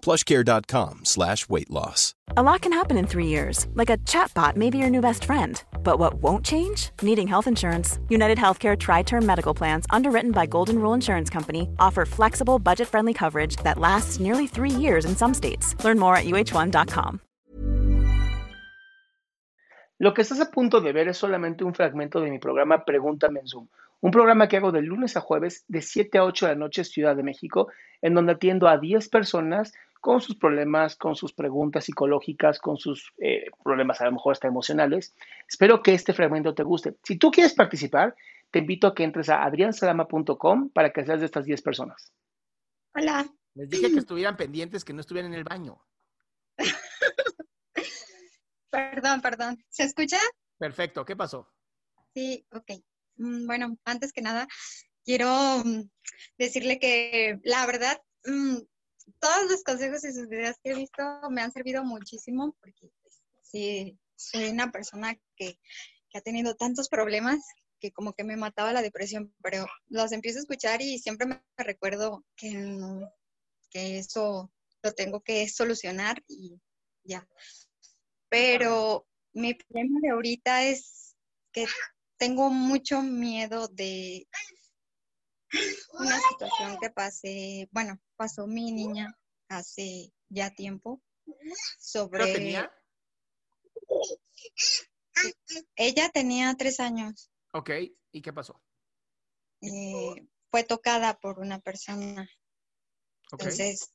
plushcare.com slash weight loss. A lot can happen in three years, like a chatbot may be your new best friend. But what won't change? Needing health insurance. United Healthcare Tri Term Medical Plans, underwritten by Golden Rule Insurance Company, offer flexible, budget friendly coverage that lasts nearly three years in some states. Learn more at uh1.com. Lo que estás a punto de ver es solamente un fragmento de mi programa Pregúntame en Zoom, un programa que hago de lunes a jueves de 7 a 8 de la noche Ciudad de México, en donde atiendo a 10 personas con sus problemas, con sus preguntas psicológicas, con sus eh, problemas a lo mejor hasta emocionales. Espero que este fragmento te guste. Si tú quieres participar, te invito a que entres a adriansalama.com para que seas de estas 10 personas. Hola. Les dije que estuvieran pendientes, que no estuvieran en el baño. perdón, perdón. ¿Se escucha? Perfecto. ¿Qué pasó? Sí, ok. Mm, bueno, antes que nada, quiero mm, decirle que la verdad, mm, todos los consejos y sus videos que he visto me han servido muchísimo porque pues, sí, soy una persona que, ha tenido tantos problemas que como que me mataba la depresión, pero los empiezo a escuchar y siempre me recuerdo que, que eso lo tengo que solucionar y ya. Pero mi problema de ahorita es que tengo mucho miedo de una situación que pasé, bueno, pasó mi niña hace ya tiempo sobre... tenía? Ella tenía tres años. Ok, ¿y qué pasó? Eh, fue tocada por una persona. Entonces,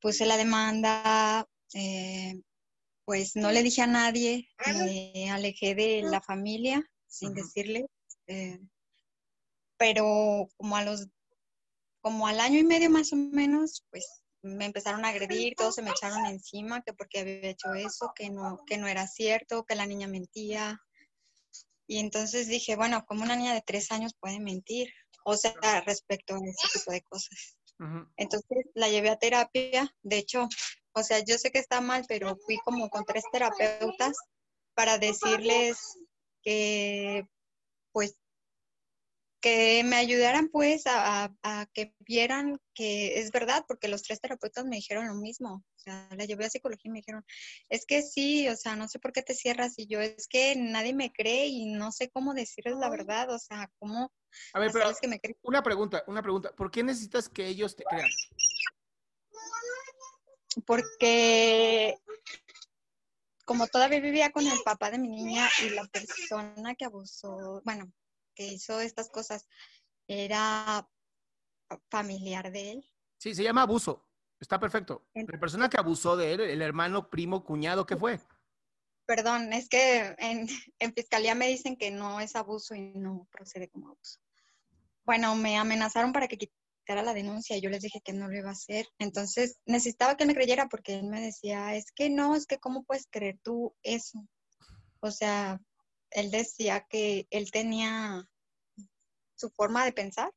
puse la demanda, eh, pues no le dije a nadie, me alejé de la familia sin decirle, eh, pero como a los, como al año y medio más o menos, pues me empezaron a agredir, todos se me echaron encima, que porque había hecho eso, que no, que no era cierto, que la niña mentía. Y entonces dije, bueno, como una niña de tres años puede mentir, o sea, respecto a ese tipo de cosas. Entonces la llevé a terapia, de hecho, o sea, yo sé que está mal, pero fui como con tres terapeutas para decirles que, pues, que me ayudaran pues a, que vieran que es verdad, porque los tres terapeutas me dijeron lo mismo, o sea, la llevé a psicología y me dijeron, es que sí, o sea, no sé por qué te cierras y yo, es que nadie me cree y no sé cómo decirles la verdad, o sea, cómo... A ver, pero que me una pregunta, una pregunta, ¿por qué necesitas que ellos te crean? porque como todavía vivía con el papá de mi niña y la persona que abusó, bueno, que hizo estas cosas, era familiar de él. Sí, se llama abuso. Está perfecto. La persona que abusó de él, el hermano, primo, cuñado, ¿qué fue? Perdón, es que en, en fiscalía me dicen que no es abuso y no procede como abuso. Bueno, me amenazaron para que a la denuncia y yo les dije que no lo iba a hacer. Entonces necesitaba que me creyera porque él me decía, es que no, es que cómo puedes creer tú eso. O sea, él decía que él tenía su forma de pensar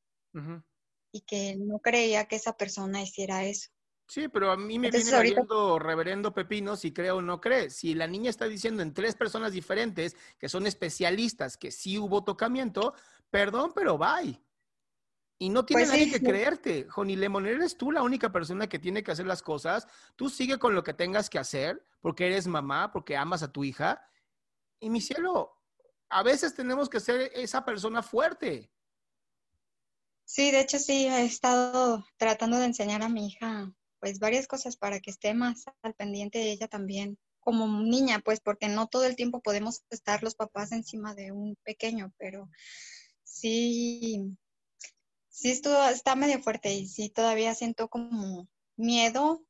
y que no creía que esa persona hiciera eso. Sí, pero a mí me viene ahorita... reverendo Pepino si cree o no cree. Si la niña está diciendo en tres personas diferentes que son especialistas que sí hubo tocamiento, perdón, pero bye. Y no tiene pues nadie que creerte. Joni Lemon, eres tú la única persona que tiene que hacer las cosas. Tú sigue con lo que tengas que hacer porque eres mamá, porque amas a tu hija. Y mi cielo, a veces tenemos que ser esa persona fuerte. Sí, de hecho sí, he estado tratando de enseñar a mi hija pues varias cosas para que esté más al pendiente de ella también como niña, pues porque no todo el tiempo podemos estar los papás encima de un pequeño, pero sí, sí estuvo, está medio fuerte y sí todavía siento como miedo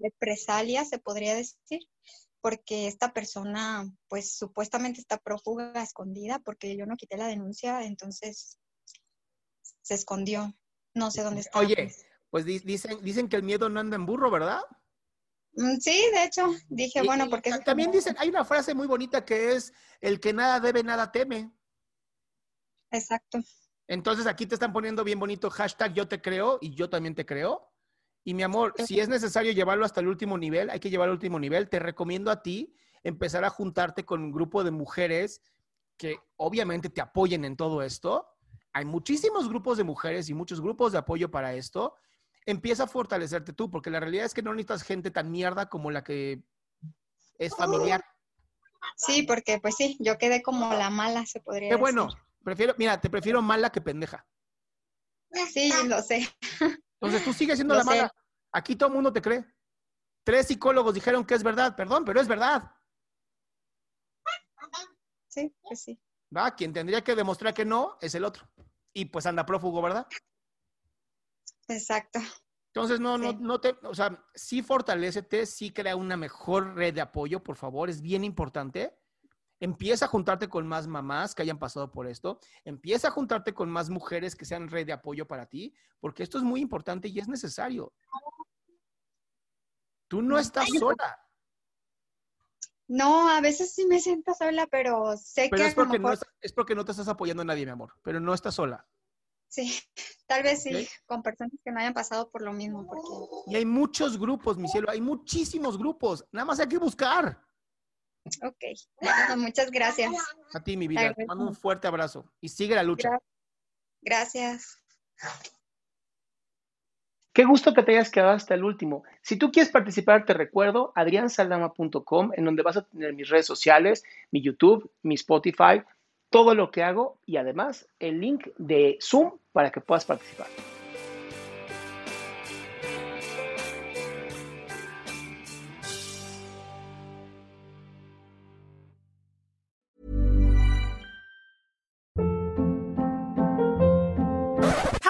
represalia, se podría decir, porque esta persona, pues supuestamente está prófuga, escondida, porque yo no quité la denuncia, entonces se escondió. No sé dónde está. Oye, pues dicen, dicen que el miedo no anda en burro, ¿verdad? Mm, sí, de hecho, dije, bueno, porque... También dicen, hay una frase muy bonita que es, el que nada debe, nada teme. Exacto. Entonces aquí te están poniendo bien bonito hashtag yo te creo y yo también te creo. Y mi amor, si es necesario llevarlo hasta el último nivel, hay que llevarlo al último nivel. Te recomiendo a ti empezar a juntarte con un grupo de mujeres que obviamente te apoyen en todo esto. Hay muchísimos grupos de mujeres y muchos grupos de apoyo para esto. Empieza a fortalecerte tú, porque la realidad es que no necesitas gente tan mierda como la que es familiar. Sí, porque pues sí, yo quedé como la mala, se podría decir. Qué bueno, prefiero, mira, te prefiero mala que pendeja. Sí, lo sé. Entonces tú sigues siendo la mala. Aquí todo el mundo te cree. Tres psicólogos dijeron que es verdad, perdón, pero es verdad. Sí, pues sí. ¿Va? Quien tendría que demostrar que no es el otro. Y pues anda prófugo, ¿verdad? Exacto. Entonces, no, no, no te, o sea, sí fortalecete, sí crea una mejor red de apoyo, por favor, es bien importante. Empieza a juntarte con más mamás que hayan pasado por esto. Empieza a juntarte con más mujeres que sean red de apoyo para ti, porque esto es muy importante y es necesario. Tú no estás sola. No, a veces sí me siento sola, pero sé que es porque, no es porque no te estás apoyando a nadie, mi amor, pero no estás sola. Sí, tal vez sí, con personas que no hayan pasado por lo mismo. Y hay muchos grupos, mi cielo, hay muchísimos grupos. Nada más hay que buscar. Ok, muchas gracias. A ti, mi vida. Te mando un fuerte abrazo y sigue la lucha. Gracias. Qué gusto que te hayas quedado hasta el último. Si tú quieres participar, te recuerdo adriansaldama.com, en donde vas a tener mis redes sociales, mi YouTube, mi Spotify, todo lo que hago y además el link de Zoom para que puedas participar.